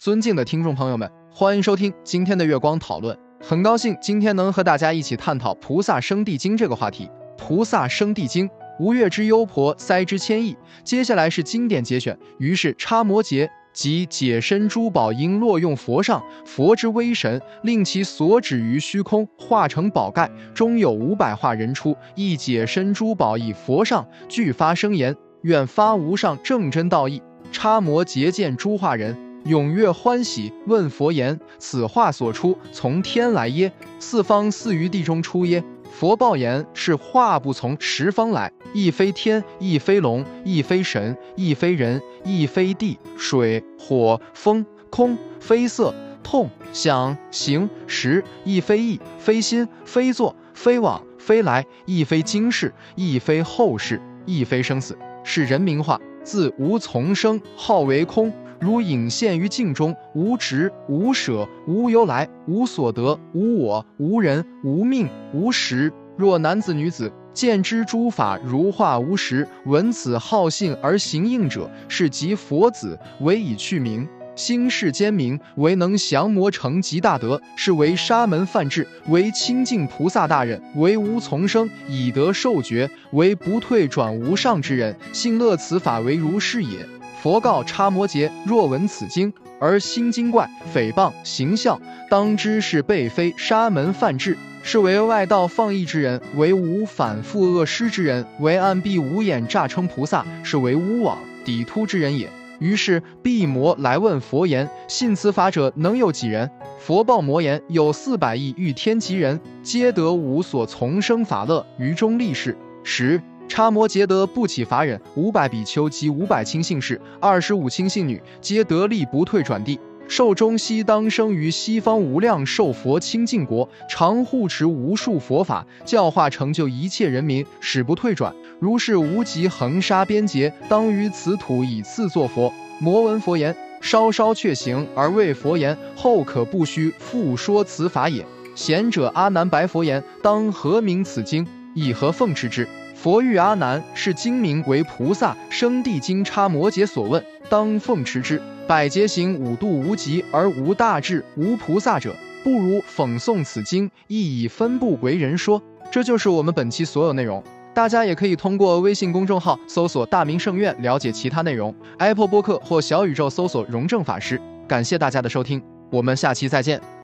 尊敬的听众朋友们，欢迎收听今天的月光讨论。很高兴今天能和大家一起探讨《菩萨生地经》这个话题。《菩萨生地经》，吴越之幽婆塞之千亿。接下来是经典节选。于是插摩诘即解身珠宝应落用佛上，佛之威神令其所指于虚空化成宝盖，中有五百化人出，一解身珠宝以佛上，具发声言：愿发无上正真道义。插摩诘见诸化人，踊跃欢喜，问佛言：“此话所出，从天来耶？四方似于地中出耶？”佛报言：“是化不从十方来，亦非天，亦非龙，亦非神，亦非人，亦非地、水、火、风、空，非色、痛、想、行、识，亦非意，非心，非作，非往，非来，亦非今世，亦非后世，亦非生死，是人名化。”自无从生，号为空，如隐现于镜中，无执，无舍，无由来，无所得，无我，无人，无命，无时。若男子女子见之诸法如化无实，闻此好信而行应者，是即佛子，唯以去名。心世间明，为能降魔成极大德，是为沙门梵志，为清净菩萨大人，为无从生以得受觉，为不退转无上之人，信乐此法为如是也。佛告叉摩诘：若闻此经而心惊怪，诽谤形象，当知是辈非沙门梵志，是为外道放逸之人，为无反复恶施之人，为暗蔽无眼诈称菩萨，是为无往抵突之人也。于是毕摩来问佛言：“信此法者能有几人？”佛报摩言：“有四百亿欲天极人，皆得无所从生法乐，于中立世。”十叉摩羯得不起法忍，五百比丘及五百亲信士，二十五亲信女，皆得力不退转地。寿终西当生于西方无量寿佛清净国，常护持无数佛法，教化成就一切人民，始不退转。如是无极恒沙边劫，当于此土以次作佛。摩闻佛言，稍稍却行而为佛言，后可不须复说此法也。贤者阿难白佛言：当何名此经？以何奉持之？佛遇阿难，是经名为菩萨生地经叉摩羯所问，当奉持之。百劫行五度无极而无大智无菩萨者，不如讽诵此经，亦以分部为人说。这就是我们本期所有内容。大家也可以通过微信公众号搜索“大明圣院”了解其他内容，Apple 播客或小宇宙搜索“荣正法师”。感谢大家的收听，我们下期再见。